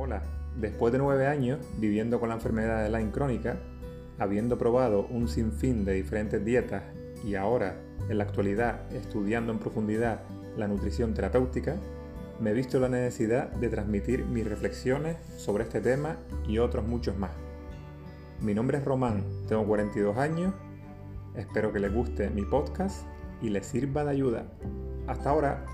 Hola, después de nueve años viviendo con la enfermedad de Lyme crónica, habiendo probado un sinfín de diferentes dietas y ahora, en la actualidad, estudiando en profundidad la nutrición terapéutica, me he visto la necesidad de transmitir mis reflexiones sobre este tema y otros muchos más. Mi nombre es Román, tengo 42 años, espero que les guste mi podcast y les sirva de ayuda. Hasta ahora.